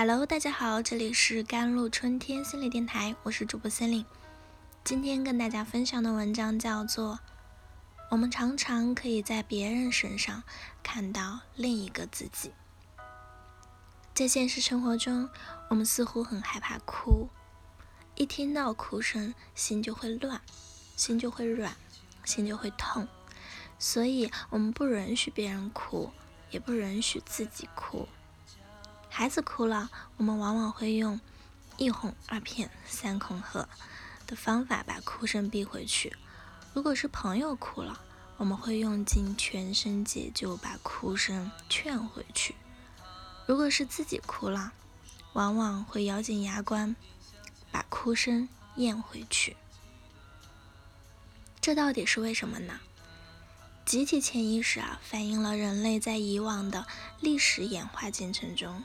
Hello，大家好，这里是甘露春天心理电台，我是主播森林。今天跟大家分享的文章叫做《我们常常可以在别人身上看到另一个自己》。在现实生活中，我们似乎很害怕哭，一听到哭声，心就会乱，心就会软，心就会痛，所以我们不允许别人哭，也不允许自己哭。孩子哭了，我们往往会用一哄二骗三恐吓的方法把哭声逼回去。如果是朋友哭了，我们会用尽全身解救把哭声劝回去。如果是自己哭了，往往会咬紧牙关把哭声咽回去。这到底是为什么呢？集体潜意识啊，反映了人类在以往的历史演化进程中。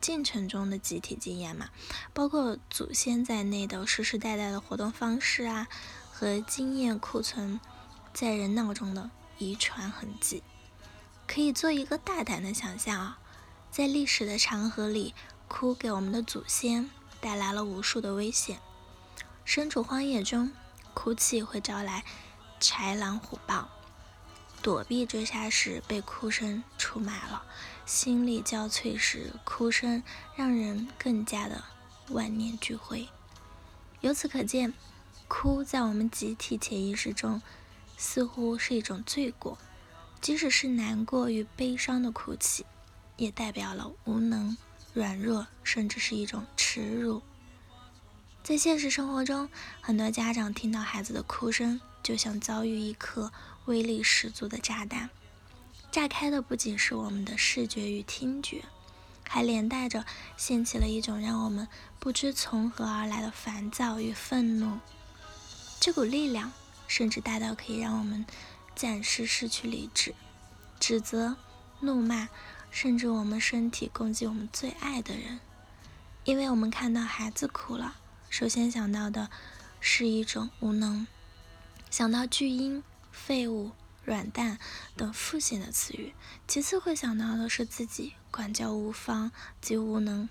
进程中的集体经验嘛，包括祖先在内的世世代代的活动方式啊，和经验库存在人脑中的遗传痕迹，可以做一个大胆的想象啊，在历史的长河里，哭给我们的祖先带来了无数的危险。身处荒野中，哭泣会招来豺狼虎豹。躲避追杀时，被哭声出卖了；心力交瘁时，哭声让人更加的万念俱灰。由此可见，哭在我们集体潜意识中似乎是一种罪过。即使是难过与悲伤的哭泣，也代表了无能、软弱，甚至是一种耻辱。在现实生活中，很多家长听到孩子的哭声，就像遭遇一颗威力十足的炸弹，炸开的不仅是我们的视觉与听觉，还连带着掀起了一种让我们不知从何而来的烦躁与愤怒。这股力量甚至大到可以让我们暂时失去理智，指责、怒骂，甚至我们身体攻击我们最爱的人，因为我们看到孩子哭了。首先想到的是一种无能，想到巨婴、废物、软蛋等负性的词语；其次会想到的是自己管教无方及无能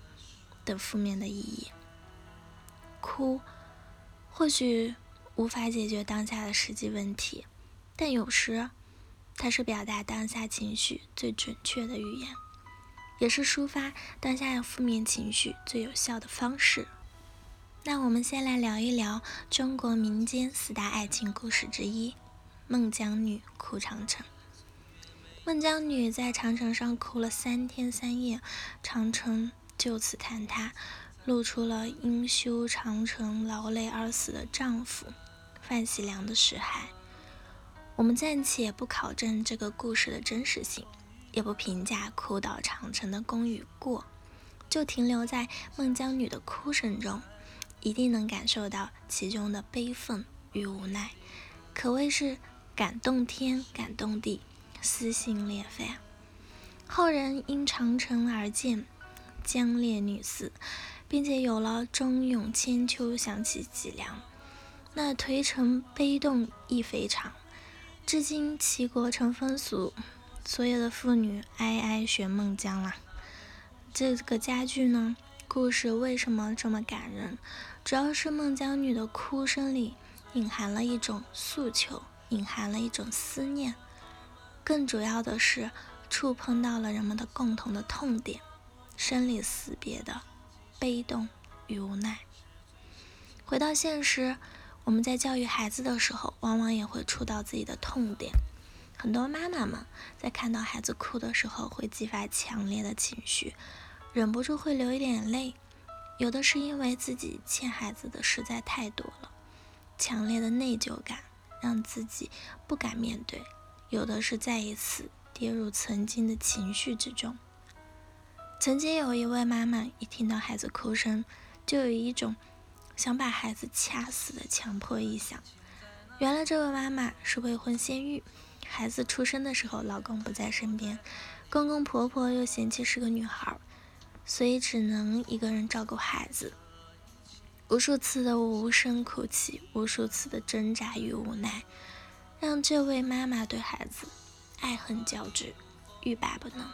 等负面的意义。哭或许无法解决当下的实际问题，但有时它是表达当下情绪最准确的语言，也是抒发当下的负面情绪最有效的方式。那我们先来聊一聊中国民间四大爱情故事之一《孟姜女哭长城》。孟姜女在长城上哭了三天三夜，长城就此坍塌，露出了因修长城劳累而死的丈夫范喜良的尸骸。我们暂且不考证这个故事的真实性，也不评价哭倒长城的功与过，就停留在孟姜女的哭声中。一定能感受到其中的悲愤与无奈，可谓是感动天、感动地，撕心裂肺。后人因长城而建姜烈女寺，并且有了“忠勇千秋”响起脊梁，那颓城悲动亦非常。至今齐国成风俗，所有的妇女哀哀学孟姜啦。这个家具呢？故事为什么这么感人？主要是孟姜女的哭声里隐含了一种诉求，隐含了一种思念，更主要的是触碰到了人们的共同的痛点——生离死别的悲痛与无奈。回到现实，我们在教育孩子的时候，往往也会触到自己的痛点。很多妈妈们在看到孩子哭的时候，会激发强烈的情绪。忍不住会流一点泪，有的是因为自己欠孩子的实在太多了，强烈的内疚感让自己不敢面对；有的是再一次跌入曾经的情绪之中。曾经有一位妈妈，一听到孩子哭声，就有一种想把孩子掐死的强迫意向。原来这位妈妈是未婚先孕，孩子出生的时候老公不在身边，公公婆婆又嫌弃是个女孩。所以只能一个人照顾孩子，无数次的无声哭泣，无数次的挣扎与无奈，让这位妈妈对孩子爱恨交织，欲罢不能。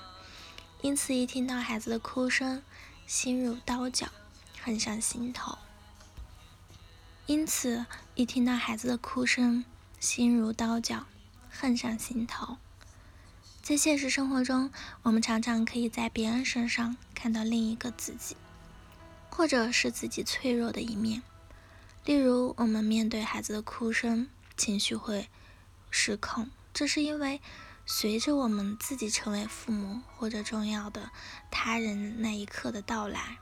因此，一听到孩子的哭声，心如刀绞，恨上心头。因此，一听到孩子的哭声，心如刀绞，恨上心头。在现实生活中，我们常常可以在别人身上看到另一个自己，或者是自己脆弱的一面。例如，我们面对孩子的哭声，情绪会失控，这是因为随着我们自己成为父母或者重要的他人那一刻的到来，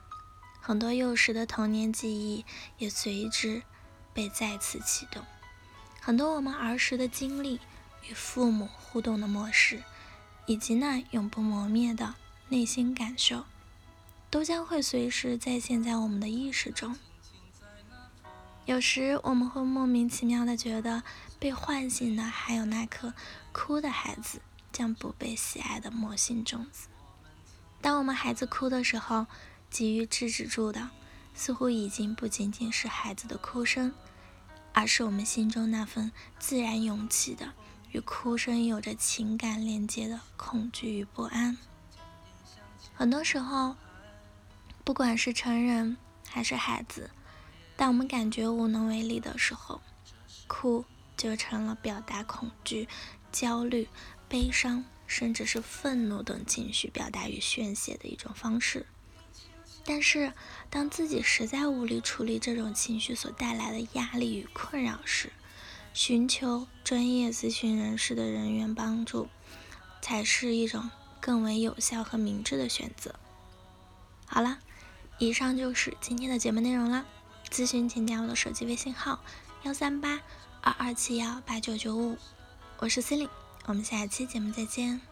很多幼时的童年记忆也随之被再次启动。很多我们儿时的经历与父母互动的模式。以及那永不磨灭的内心感受，都将会随时再现在我们的意识中。有时我们会莫名其妙的觉得，被唤醒的还有那颗哭的孩子将不被喜爱的魔性种子。当我们孩子哭的时候，急于制止住的，似乎已经不仅仅是孩子的哭声，而是我们心中那份自然涌起的。与哭声有着情感连接的恐惧与不安，很多时候，不管是成人还是孩子，当我们感觉无能为力的时候，哭就成了表达恐惧、焦虑、悲伤，甚至是愤怒等情绪表达与宣泄的一种方式。但是，当自己实在无力处理这种情绪所带来的压力与困扰时，寻求专业咨询人士的人员帮助，才是一种更为有效和明智的选择。好了，以上就是今天的节目内容了。咨询请加我的手机微信号：幺三八二二七幺八九九五，我是 c e l i n e 我们下期节目再见。